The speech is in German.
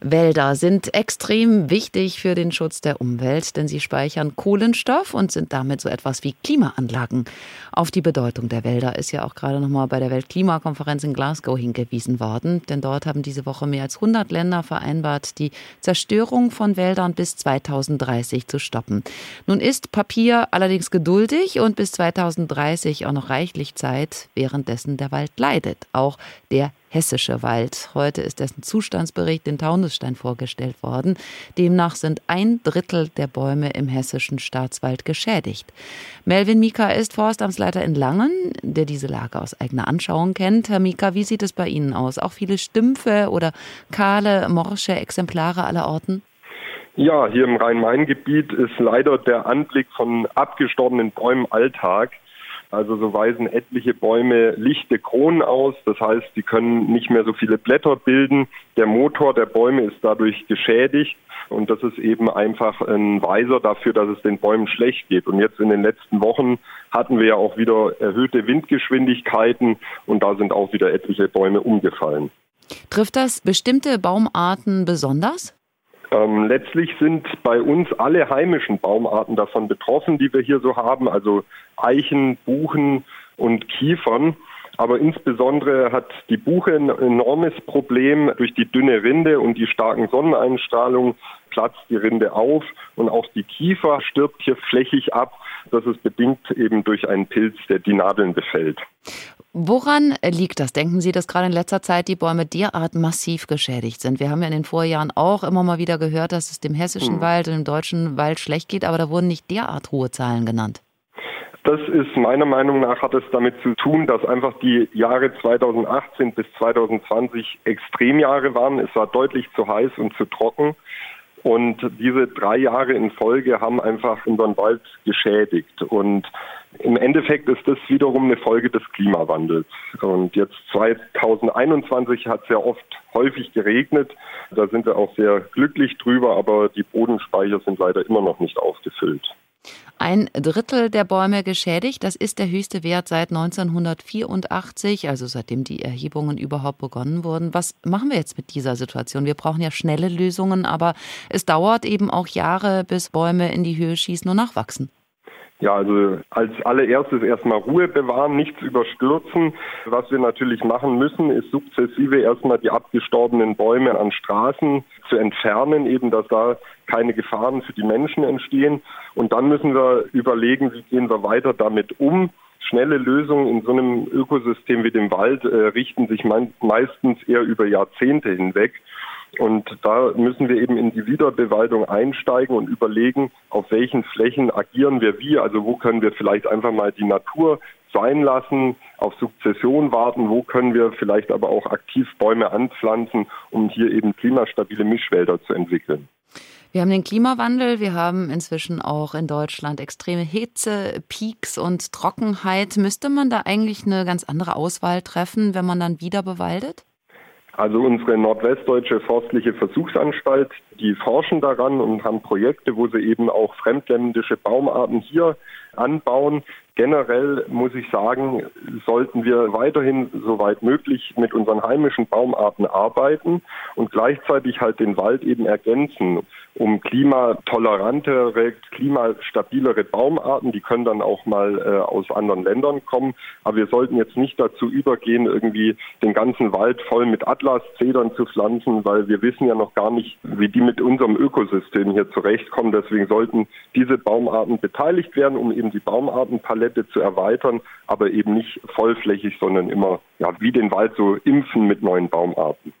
Wälder sind extrem wichtig für den Schutz der Umwelt, denn sie speichern Kohlenstoff und sind damit so etwas wie Klimaanlagen. Auf die Bedeutung der Wälder ist ja auch gerade noch mal bei der Weltklimakonferenz in Glasgow hingewiesen worden, denn dort haben diese Woche mehr als 100 Länder vereinbart, die Zerstörung von Wäldern bis 2030 zu stoppen. Nun ist Papier allerdings geduldig und bis 2030 auch noch reichlich Zeit, währenddessen der Wald leidet, auch der hessische Wald. Heute ist dessen Zustandsbericht in Taunusstein vorgestellt worden. Demnach sind ein Drittel der Bäume im hessischen Staatswald geschädigt. Melvin Mika ist Forstamtsleiter in Langen, der diese Lage aus eigener Anschauung kennt. Herr Mika, wie sieht es bei Ihnen aus? Auch viele Stümpfe oder kahle, morsche Exemplare aller Orten? Ja, hier im Rhein-Main-Gebiet ist leider der Anblick von abgestorbenen Bäumen Alltag. Also so weisen etliche Bäume lichte Kronen aus. Das heißt, sie können nicht mehr so viele Blätter bilden. Der Motor der Bäume ist dadurch geschädigt. Und das ist eben einfach ein Weiser dafür, dass es den Bäumen schlecht geht. Und jetzt in den letzten Wochen hatten wir ja auch wieder erhöhte Windgeschwindigkeiten und da sind auch wieder etliche Bäume umgefallen. Trifft das bestimmte Baumarten besonders? Ähm, letztlich sind bei uns alle heimischen Baumarten davon betroffen, die wir hier so haben, also Eichen, Buchen und Kiefern. Aber insbesondere hat die Buche ein enormes Problem. Durch die dünne Rinde und die starken Sonneneinstrahlungen platzt die Rinde auf und auch die Kiefer stirbt hier flächig ab. Das ist bedingt eben durch einen Pilz, der die Nadeln befällt. Woran liegt das? Denken Sie, dass gerade in letzter Zeit die Bäume derart massiv geschädigt sind? Wir haben ja in den Vorjahren auch immer mal wieder gehört, dass es dem hessischen hm. Wald und dem deutschen Wald schlecht geht, aber da wurden nicht derart hohe Zahlen genannt. Das ist meiner Meinung nach hat es damit zu tun, dass einfach die Jahre 2018 bis 2020 Extremjahre waren. Es war deutlich zu heiß und zu trocken. Und diese drei Jahre in Folge haben einfach unseren Wald geschädigt. Und im Endeffekt ist das wiederum eine Folge des Klimawandels. Und jetzt 2021 hat es ja oft häufig geregnet. Da sind wir auch sehr glücklich drüber, aber die Bodenspeicher sind leider immer noch nicht aufgefüllt. Ein Drittel der Bäume geschädigt, das ist der höchste Wert seit 1984, also seitdem die Erhebungen überhaupt begonnen wurden. Was machen wir jetzt mit dieser Situation? Wir brauchen ja schnelle Lösungen, aber es dauert eben auch Jahre, bis Bäume in die Höhe schießen und nachwachsen. Ja, also als allererstes erstmal Ruhe bewahren, nichts überstürzen. Was wir natürlich machen müssen, ist sukzessive erstmal die abgestorbenen Bäume an Straßen zu entfernen, eben dass da keine Gefahren für die Menschen entstehen. Und dann müssen wir überlegen, wie gehen wir weiter damit um. Schnelle Lösungen in so einem Ökosystem wie dem Wald äh, richten sich meistens eher über Jahrzehnte hinweg. Und da müssen wir eben in die Wiederbewaldung einsteigen und überlegen, auf welchen Flächen agieren wir wie. Also wo können wir vielleicht einfach mal die Natur sein lassen, auf Sukzession warten, wo können wir vielleicht aber auch aktiv Bäume anpflanzen, um hier eben klimastabile Mischwälder zu entwickeln. Wir haben den Klimawandel, wir haben inzwischen auch in Deutschland extreme Hitze, Peaks und Trockenheit. Müsste man da eigentlich eine ganz andere Auswahl treffen, wenn man dann wieder bewaldet? Also unsere nordwestdeutsche forstliche Versuchsanstalt, die forschen daran und haben Projekte, wo sie eben auch fremdländische Baumarten hier anbauen. Generell muss ich sagen, sollten wir weiterhin soweit möglich mit unseren heimischen Baumarten arbeiten und gleichzeitig halt den Wald eben ergänzen, um klimatolerantere, klimastabilere Baumarten, die können dann auch mal äh, aus anderen Ländern kommen. Aber wir sollten jetzt nicht dazu übergehen, irgendwie den ganzen Wald voll mit Atlaszedern zu pflanzen, weil wir wissen ja noch gar nicht, wie die mit unserem Ökosystem hier zurechtkommen. Deswegen sollten diese Baumarten beteiligt werden, um eben die Baumartenpalette Palette zu erweitern, aber eben nicht vollflächig, sondern immer ja, wie den Wald so impfen mit neuen Baumarten.